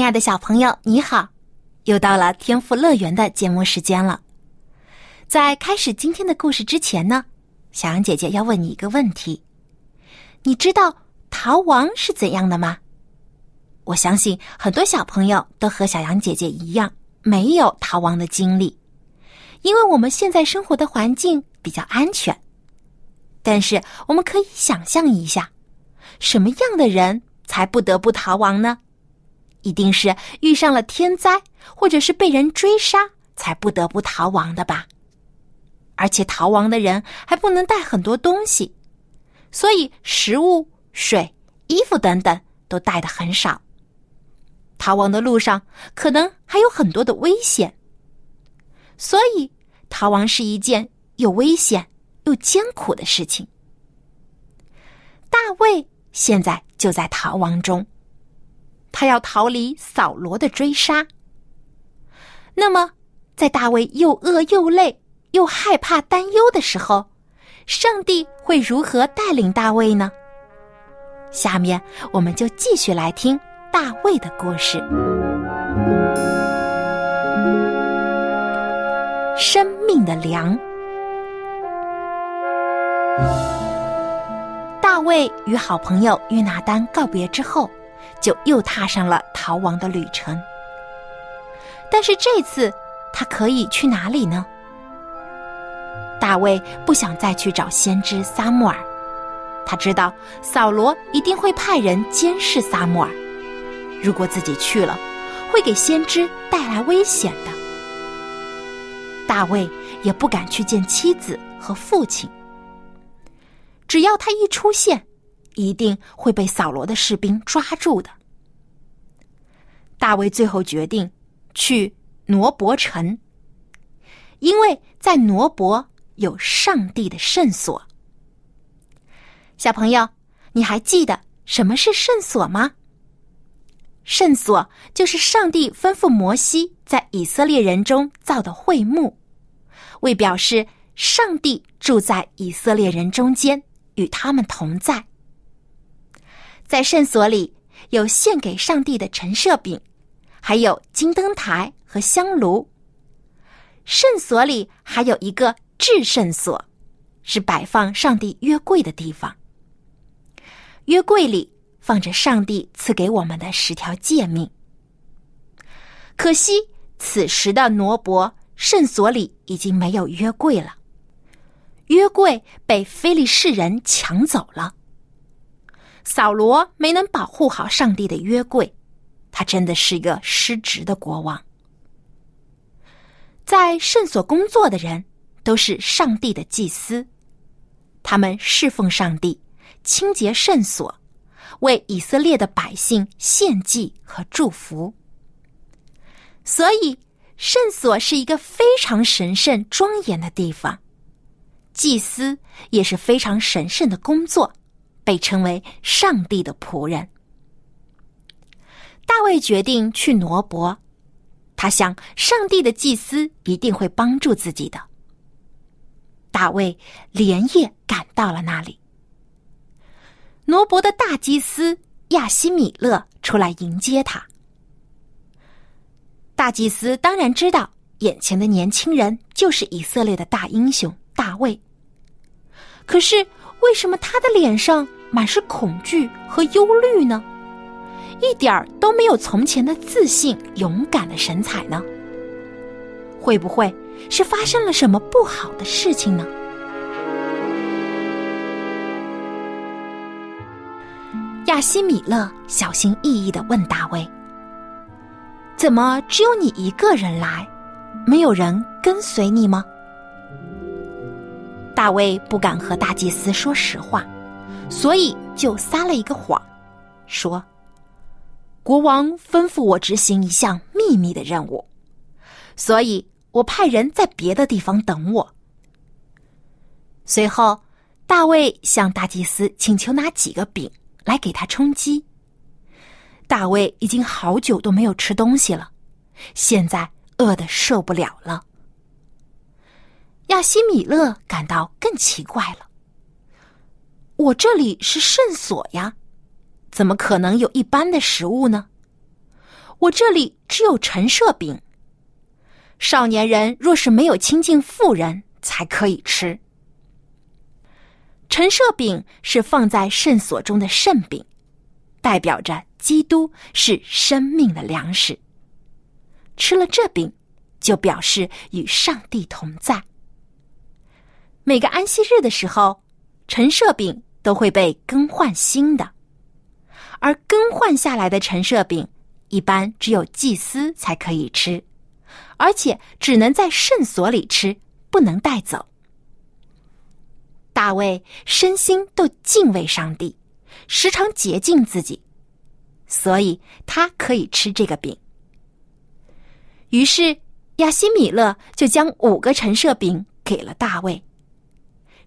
亲爱的小朋友，你好！又到了天赋乐园的节目时间了。在开始今天的故事之前呢，小羊姐姐要问你一个问题：你知道逃亡是怎样的吗？我相信很多小朋友都和小羊姐姐一样，没有逃亡的经历，因为我们现在生活的环境比较安全。但是我们可以想象一下，什么样的人才不得不逃亡呢？一定是遇上了天灾，或者是被人追杀，才不得不逃亡的吧。而且逃亡的人还不能带很多东西，所以食物、水、衣服等等都带的很少。逃亡的路上可能还有很多的危险，所以逃亡是一件又危险又艰苦的事情。大卫现在就在逃亡中。他要逃离扫罗的追杀。那么，在大卫又饿又累又害怕担忧的时候，上帝会如何带领大卫呢？下面我们就继续来听大卫的故事。生命的粮。大卫与好朋友约拿丹告别之后。就又踏上了逃亡的旅程。但是这次他可以去哪里呢？大卫不想再去找先知撒母耳，他知道扫罗一定会派人监视撒母耳，如果自己去了，会给先知带来危险的。大卫也不敢去见妻子和父亲，只要他一出现。一定会被扫罗的士兵抓住的。大卫最后决定去挪伯城，因为在挪伯有上帝的圣所。小朋友，你还记得什么是圣所吗？圣所就是上帝吩咐摩西在以色列人中造的会幕，为表示上帝住在以色列人中间，与他们同在。在圣所里有献给上帝的陈设饼，还有金灯台和香炉。圣所里还有一个至圣所，是摆放上帝约柜的地方。约柜里放着上帝赐给我们的十条诫命。可惜此时的挪伯圣所里已经没有约柜了，约柜被非利士人抢走了。扫罗没能保护好上帝的约柜，他真的是一个失职的国王。在圣所工作的人都是上帝的祭司，他们侍奉上帝，清洁圣所，为以色列的百姓献祭和祝福。所以，圣所是一个非常神圣庄严的地方，祭司也是非常神圣的工作。被称为上帝的仆人，大卫决定去挪伯。他想，上帝的祭司一定会帮助自己的。大卫连夜赶到了那里。挪伯的大祭司亚西米勒出来迎接他。大祭司当然知道，眼前的年轻人就是以色列的大英雄大卫。可是，为什么他的脸上？满是恐惧和忧虑呢，一点儿都没有从前的自信、勇敢的神采呢。会不会是发生了什么不好的事情呢？亚西米勒小心翼翼的问大卫：“怎么只有你一个人来，没有人跟随你吗？”大卫不敢和大祭司说实话。所以就撒了一个谎，说：“国王吩咐我执行一项秘密的任务，所以我派人在别的地方等我。”随后，大卫向大祭司请求拿几个饼来给他充饥。大卫已经好久都没有吃东西了，现在饿得受不了了。亚西米勒感到更奇怪了。我这里是圣所呀，怎么可能有一般的食物呢？我这里只有陈设饼。少年人若是没有亲近妇人，才可以吃。陈设饼是放在圣所中的圣饼，代表着基督是生命的粮食。吃了这饼，就表示与上帝同在。每个安息日的时候，陈设饼都会被更换新的，而更换下来的陈设饼一般只有祭司才可以吃，而且只能在圣所里吃，不能带走。大卫身心都敬畏上帝，时常洁净自己，所以他可以吃这个饼。于是亚西米勒就将五个陈设饼给了大卫。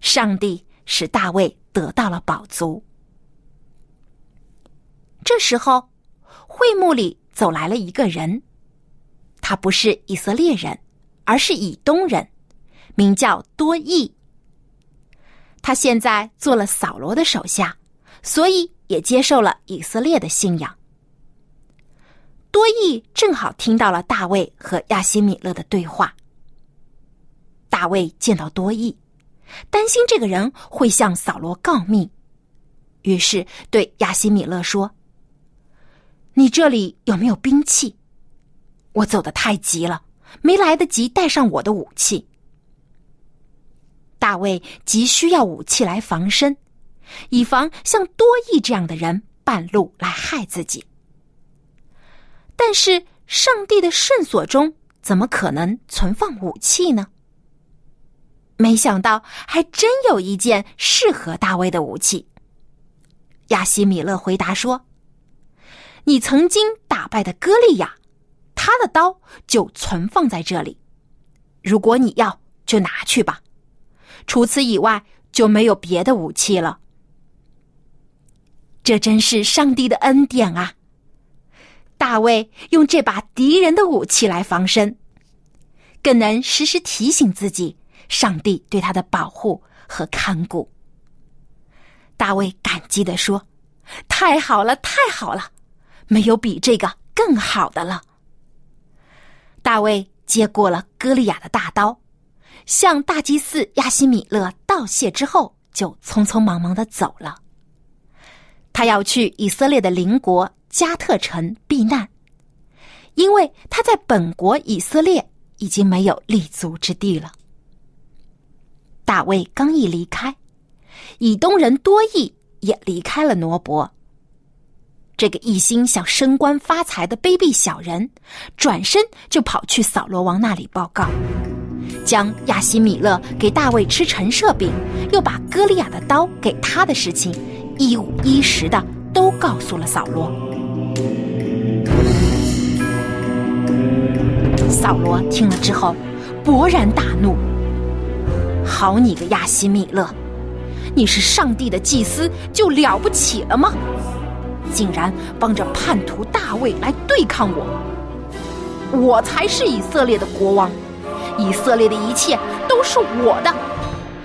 上帝使大卫得到了宝足。这时候，会幕里走来了一个人，他不是以色列人，而是以东人，名叫多益。他现在做了扫罗的手下，所以也接受了以色列的信仰。多益正好听到了大卫和亚西米勒的对话。大卫见到多益。担心这个人会向扫罗告密，于是对亚西米勒说：“你这里有没有兵器？我走得太急了，没来得及带上我的武器。”大卫急需要武器来防身，以防像多益这样的人半路来害自己。但是上帝的圣所中怎么可能存放武器呢？没想到，还真有一件适合大卫的武器。亚西米勒回答说：“你曾经打败的歌利亚，他的刀就存放在这里。如果你要，就拿去吧。除此以外，就没有别的武器了。这真是上帝的恩典啊！大卫用这把敌人的武器来防身，更能时时提醒自己。”上帝对他的保护和看顾，大卫感激的说：“太好了，太好了，没有比这个更好的了。”大卫接过了歌利亚的大刀，向大祭司亚西米勒道谢之后，就匆匆忙忙的走了。他要去以色列的邻国加特城避难，因为他在本国以色列已经没有立足之地了。大卫刚一离开，以东人多益也离开了挪伯。这个一心想升官发财的卑鄙小人，转身就跑去扫罗王那里报告，将亚西米勒给大卫吃陈设饼，又把歌利亚的刀给他的事情，一五一十的都告诉了扫罗。扫罗听了之后，勃然大怒。好你个亚西米勒，你是上帝的祭司就了不起了吗？竟然帮着叛徒大卫来对抗我！我才是以色列的国王，以色列的一切都是我的，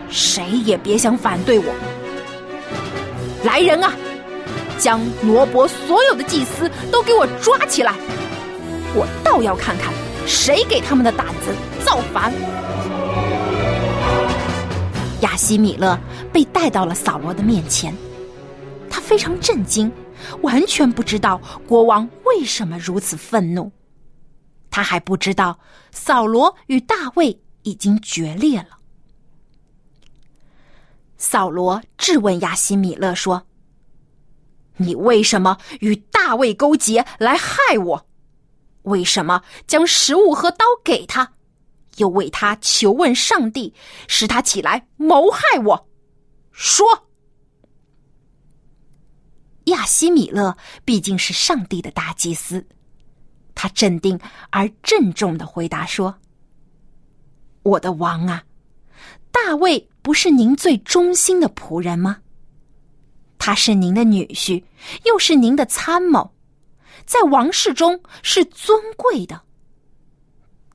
谁也别想反对我！来人啊，将挪伯所有的祭司都给我抓起来！我倒要看看谁给他们的胆子造反！亚西米勒被带到了扫罗的面前，他非常震惊，完全不知道国王为什么如此愤怒。他还不知道扫罗与大卫已经决裂了。扫罗质问亚西米勒说：“你为什么与大卫勾结来害我？为什么将食物和刀给他？”又为他求问上帝，使他起来谋害我。说，亚西米勒毕竟是上帝的大祭司，他镇定而郑重的回答说：“我的王啊，大卫不是您最忠心的仆人吗？他是您的女婿，又是您的参谋，在王室中是尊贵的。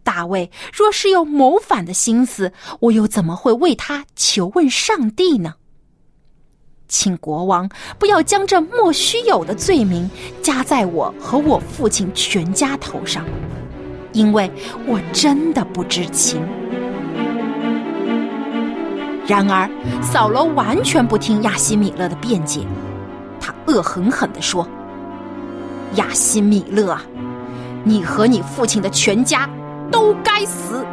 大卫若是有谋反的心思，我又怎么会为他求问上帝呢？”请国王不要将这莫须有的罪名加在我和我父亲全家头上，因为我真的不知情。然而，扫罗完全不听亚西米勒的辩解，他恶狠狠地说：“亚西米勒啊，你和你父亲的全家都该死！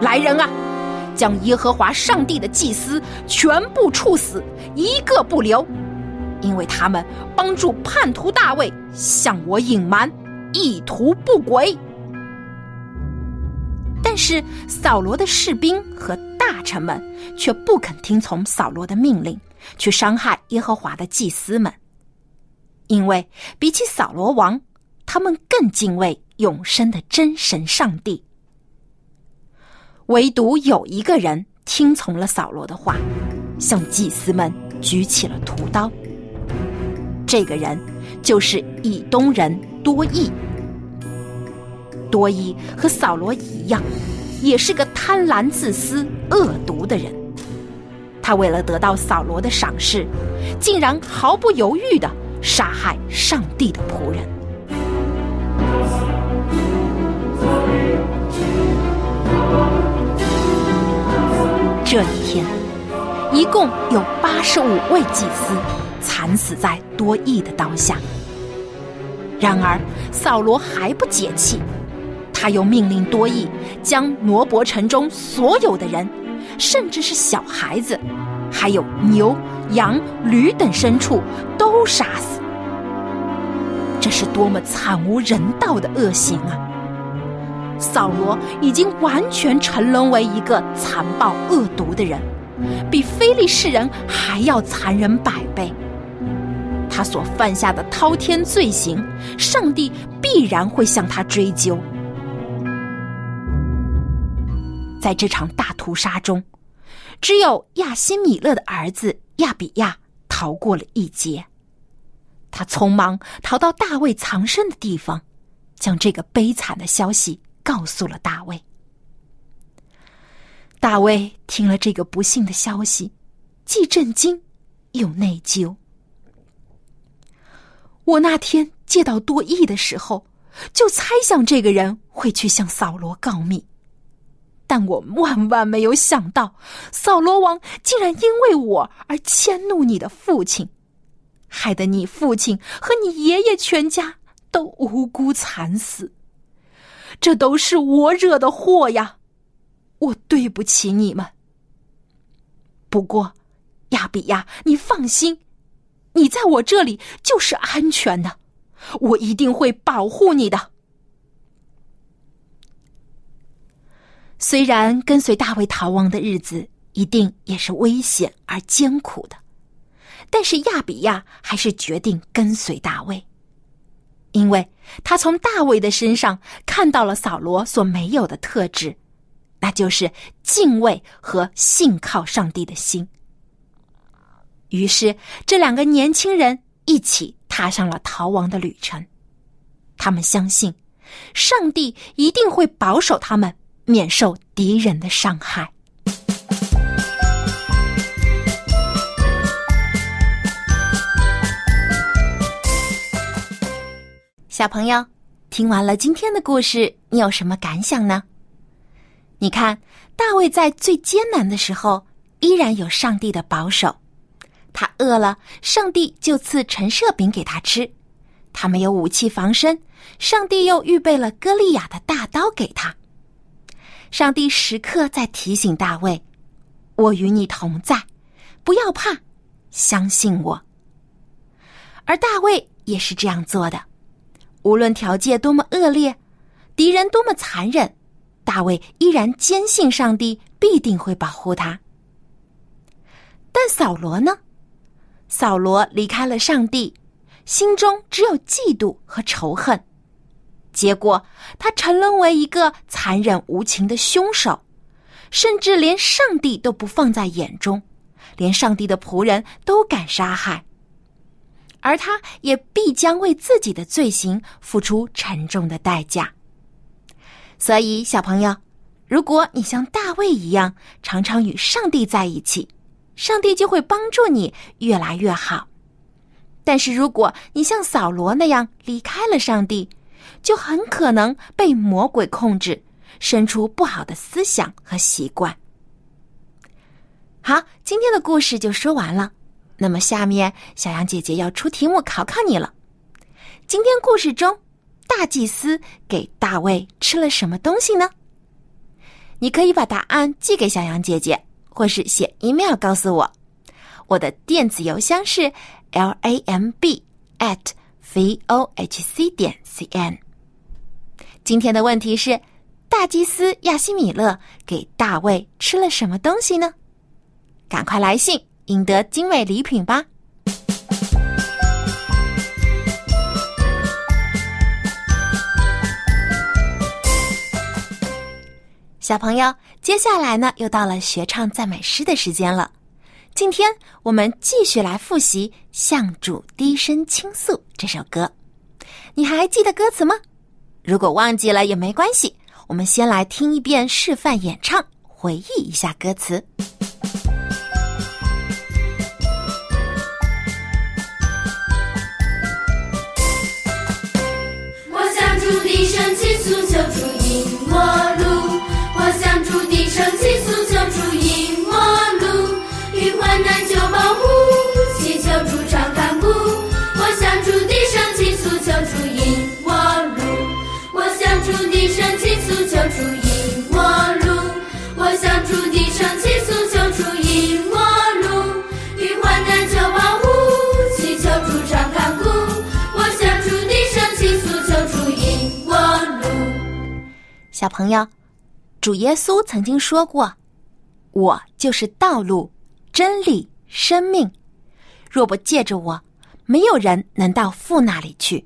来人啊！”将耶和华上帝的祭司全部处死，一个不留，因为他们帮助叛徒大卫向我隐瞒，意图不轨。但是扫罗的士兵和大臣们却不肯听从扫罗的命令，去伤害耶和华的祭司们，因为比起扫罗王，他们更敬畏永生的真神上帝。唯独有一个人听从了扫罗的话，向祭司们举起了屠刀。这个人就是以东人多益。多益和扫罗一样，也是个贪婪、自私、恶毒的人。他为了得到扫罗的赏识，竟然毫不犹豫的杀害上帝的仆人。这一天，一共有八十五位祭司惨死在多益的刀下。然而，扫罗还不解气，他又命令多益将挪伯城中所有的人，甚至是小孩子，还有牛、羊、驴等牲畜都杀死。这是多么惨无人道的恶行啊！扫罗已经完全沉沦为一个残暴恶毒的人，比非利士人还要残忍百倍。他所犯下的滔天罪行，上帝必然会向他追究。在这场大屠杀中，只有亚西米勒的儿子亚比亚逃过了一劫。他匆忙逃到大卫藏身的地方，将这个悲惨的消息。告诉了大卫。大卫听了这个不幸的消息，既震惊又内疚。我那天借到多益的时候，就猜想这个人会去向扫罗告密，但我万万没有想到，扫罗王竟然因为我而迁怒你的父亲，害得你父亲和你爷爷全家都无辜惨死。这都是我惹的祸呀！我对不起你们。不过，亚比亚，你放心，你在我这里就是安全的，我一定会保护你的。虽然跟随大卫逃亡的日子一定也是危险而艰苦的，但是亚比亚还是决定跟随大卫。因为他从大卫的身上看到了扫罗所没有的特质，那就是敬畏和信靠上帝的心。于是，这两个年轻人一起踏上了逃亡的旅程。他们相信，上帝一定会保守他们免受敌人的伤害。小朋友，听完了今天的故事，你有什么感想呢？你看，大卫在最艰难的时候，依然有上帝的保守。他饿了，上帝就赐陈设饼给他吃；他没有武器防身，上帝又预备了歌利亚的大刀给他。上帝时刻在提醒大卫：“我与你同在，不要怕，相信我。”而大卫也是这样做的。无论条件多么恶劣，敌人多么残忍，大卫依然坚信上帝必定会保护他。但扫罗呢？扫罗离开了上帝，心中只有嫉妒和仇恨，结果他沉沦为一个残忍无情的凶手，甚至连上帝都不放在眼中，连上帝的仆人都敢杀害，而他也必将为自己的罪行付出沉重的代价。所以，小朋友，如果你像大卫一样，常常与上帝在一起，上帝就会帮助你越来越好。但是，如果你像扫罗那样离开了上帝，就很可能被魔鬼控制，生出不好的思想和习惯。好，今天的故事就说完了。那么，下面小羊姐姐要出题目考考你了。今天故事中。大祭司给大卫吃了什么东西呢？你可以把答案寄给小羊姐姐，或是写 email 告诉我。我的电子邮箱是 l a m b at v o h c 点 c n。今天的问题是：大祭司亚西米勒给大卫吃了什么东西呢？赶快来信，赢得精美礼品吧！小朋友，接下来呢，又到了学唱赞美诗的时间了。今天我们继续来复习《向主低声倾诉》这首歌。你还记得歌词吗？如果忘记了也没关系，我们先来听一遍示范演唱，回忆一下歌词。主引我路。我向主低声倾诉，求主引我路，遇患难就朋友。主耶稣曾经说过：“我就是道路、真理、生命。若不借着我，没有人能到父那里去。”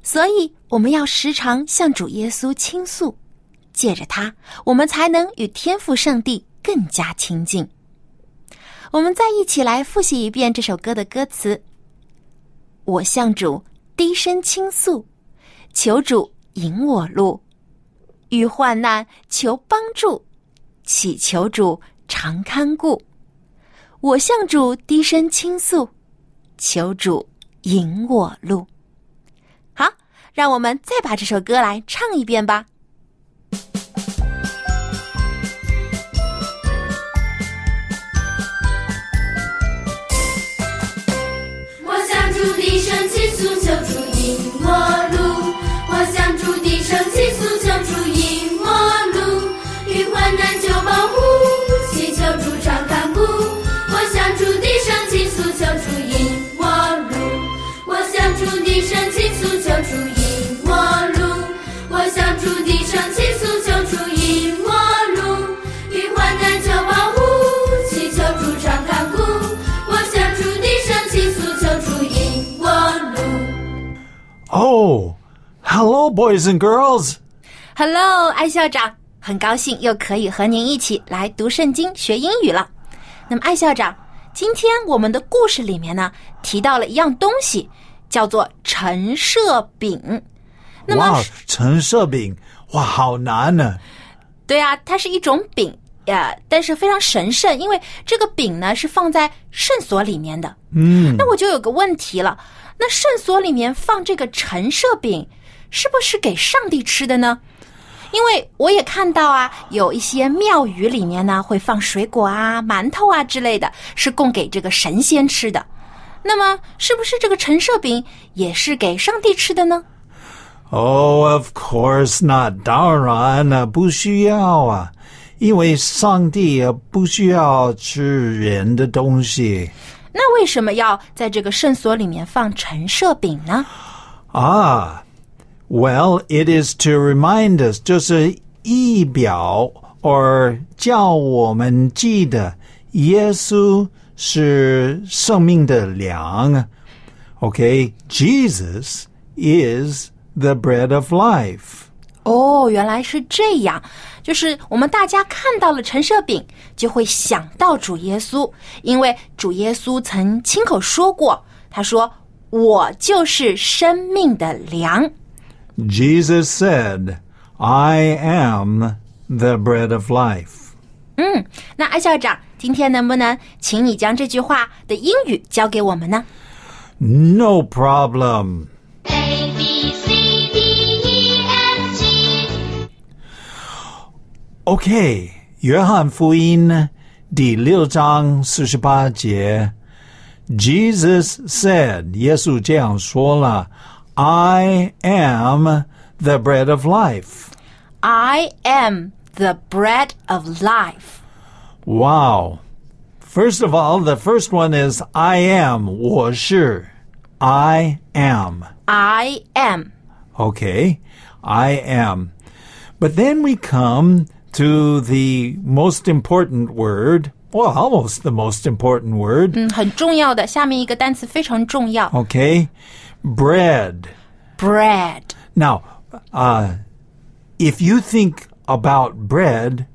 所以，我们要时常向主耶稣倾诉，借着他，我们才能与天父上帝更加亲近。我们再一起来复习一遍这首歌的歌词：“我向主低声倾诉，求主引我路。”遇患难求帮助，祈求主常看顾。我向主低声倾诉，求主引我路。好，让我们再把这首歌来唱一遍吧。我向主低声倾诉，求主引我路。我向主低声倾诉，求 boys and girls. Hello，艾校长，很高兴又可以和您一起来读圣经、学英语了。那么，艾校长，今天我们的故事里面呢，提到了一样东西，叫做陈设饼。那么，陈设饼，哇，好难呢。对啊，它是一种饼呀，但是非常神圣，因为这个饼呢是放在圣所里面的。嗯，那我就有个问题了，那圣所里面放这个陈设饼，是不是给上帝吃的呢？因为我也看到啊，有一些庙宇里面呢会放水果啊、馒头啊之类的，是供给这个神仙吃的。那么，是不是这个陈设饼也是给上帝吃的呢？Oh, of course not. 当然了，不需要啊，因为上帝也不需要吃人的东西那为什么要在这个圣所里面放陈设饼呢？啊。Well, it is to remind us，就是仪表，or 叫我们记得耶稣是生命的粮。OK，Jesus、is the bread of life。哦，原来是这样，就是我们大家看到了陈设饼，就会想到主耶稣，因为主耶稣曾亲口说过，他说：“我就是生命的粮。Jesus said, I am the bread of life. ”嗯，那艾校长，今天能不能请你将这句话的英语教给我们呢？ No problem. A B C D E F G OK，约翰福音第六章四十八节，Jesus said，耶稣这样说了 ，I am the bread of life。 I am the bread of life. Wow. First of all, the first one is I am, 我是 I am. I am. Okay, I am. But then we come to the most important word, well, almost the most important word, 嗯，很重要的，下面一个单词非常重要 okay? Bread. ，bread。 Now, uh, if you think about bread,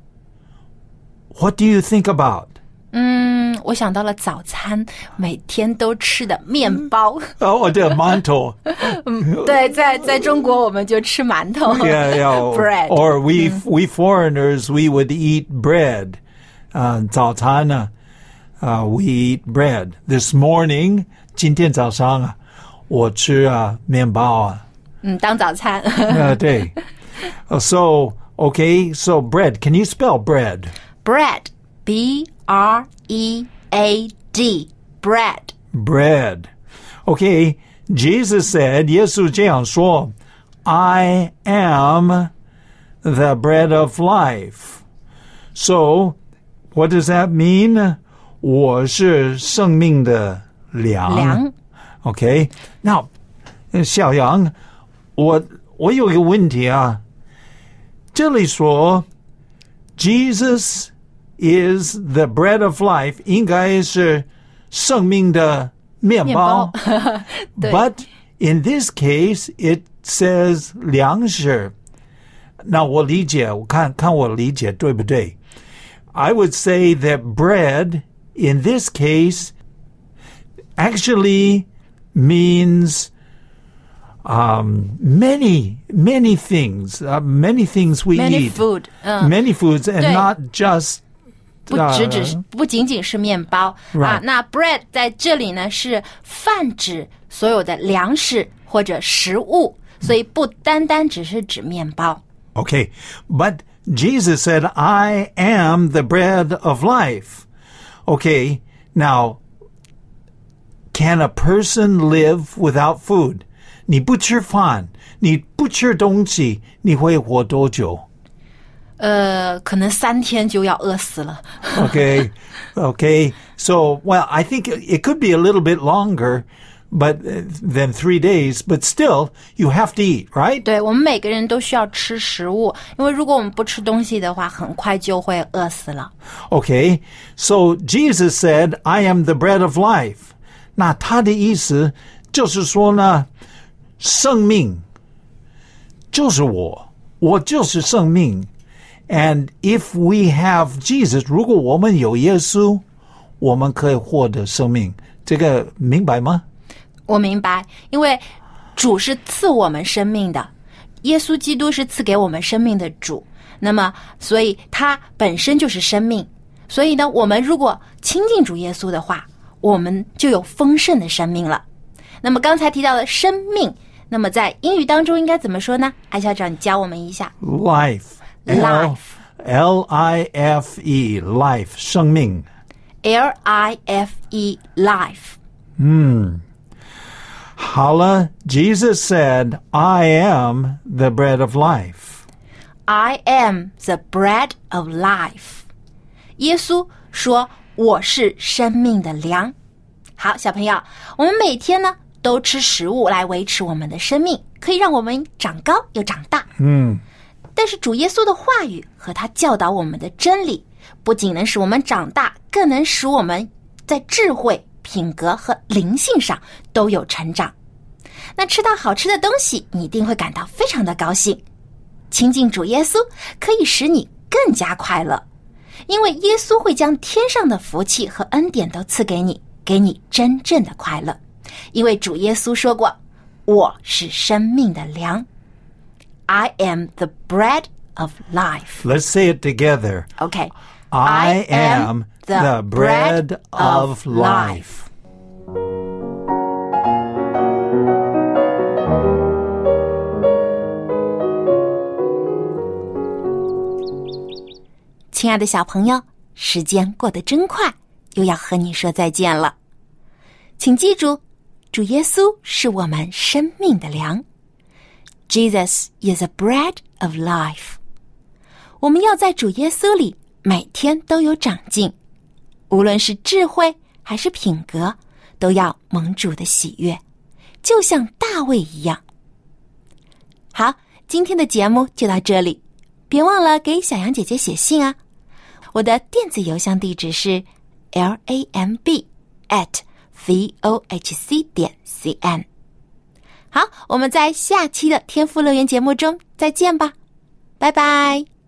what do you think about? 嗯，我想到了早餐，每天都吃的面包。 Oh, the manto. 对，在在中国我们就吃馒头 yeah, yeah. bread。 Or we we foreigners we would eat bread. Uh, 早餐呢, uh, we eat bread. This morning, 今天早上啊， 我吃啊面包啊。嗯，当早餐。 Uh, 对. Uh, so okay, so bread. Can you spell bread? bread, b r e a d, bread. bread. Okay, Jesus said, 耶稣这样说, I am the bread of life. So, what does that mean? 我是生命的粮。粮。 Okay, now, 小杨，我我有一个问题啊，这里说 Jesus is the bread of life，应该是生命的面包。对 But in this case, it says 粮食。那我理解，我看看我理解对不对？I would say that bread in this case actually means um, many, many things, uh, many things we Many eat, food，嗯 many foods, and 对。 not just 不只只是不仅仅是面包啊 Right.，那 bread 在这里呢是泛指所有的粮食或者食物，所以不单单只是指面包。 Okay, but Jesus said, I am the bread of life. Okay, now, can a person live without food? 你不吃饭，你不吃东西，你会活多久？呃，可能三天就要饿死了。 Okay, okay. So, well, I think it could be a little bit longer, but uh, than three days. But still, you have to eat, right? 对我们每个人都需要吃食物，因为如果我们不吃东西的话，很快就会饿死了。 Okay, so Jesus said, I am the bread of life. 那他的意思就是说呢，生命就是我，我就是生命。And if we have Jesus，如果我们有耶稣，我们可以获得生命。这个明白吗？我明白，因为主是赐我们生命的，耶稣基督是赐给我们生命的主。那么，所以他本身就是生命。所以呢，我们如果亲近主耶稣的话，我们就有丰盛的生命了。那么刚才提到的生命，那么在英语当中应该怎么说呢？艾校长，你教我们一下。Life. Life. L I F E. Life. 生命。L I F E life。好了，Jesus said, "I am the bread of life." I am the bread of life。耶稣说：“我是生命的粮。”好，小朋友，我们每天呢都吃食物来维持我们的生命，可以让我们长高又长大。嗯，但是主耶稣的话语和他教导我们的真理，不仅能使我们长大，更能使我们在智慧、品格和灵性上都有成长。那吃到好吃的东西，你一定会感到非常的高兴。亲近主耶稣可以使你更加快乐，因为耶稣会将天上的福气和恩典都赐给你，给你真正的快乐。因为主耶稣说过：“我是生命的粮。” I am the bread of life. Let's say it together. Okay. I am the bread of life. 亲爱的小朋友，时间过得真快，又要和你说再见了。请记住，主耶稣是我们生命的粮。Jesus is a bread of life。我们要在主耶稣里每天都有长进，无论是智慧还是品格，都要蒙主的喜悦，就像大卫一样。好，今天的节目就到这里，别忘了给小羊姐姐写信啊！我的电子邮箱地址是 l a m b at v o h c 点 c n。好，我们在下期的天赋乐园节目中再见吧，拜拜。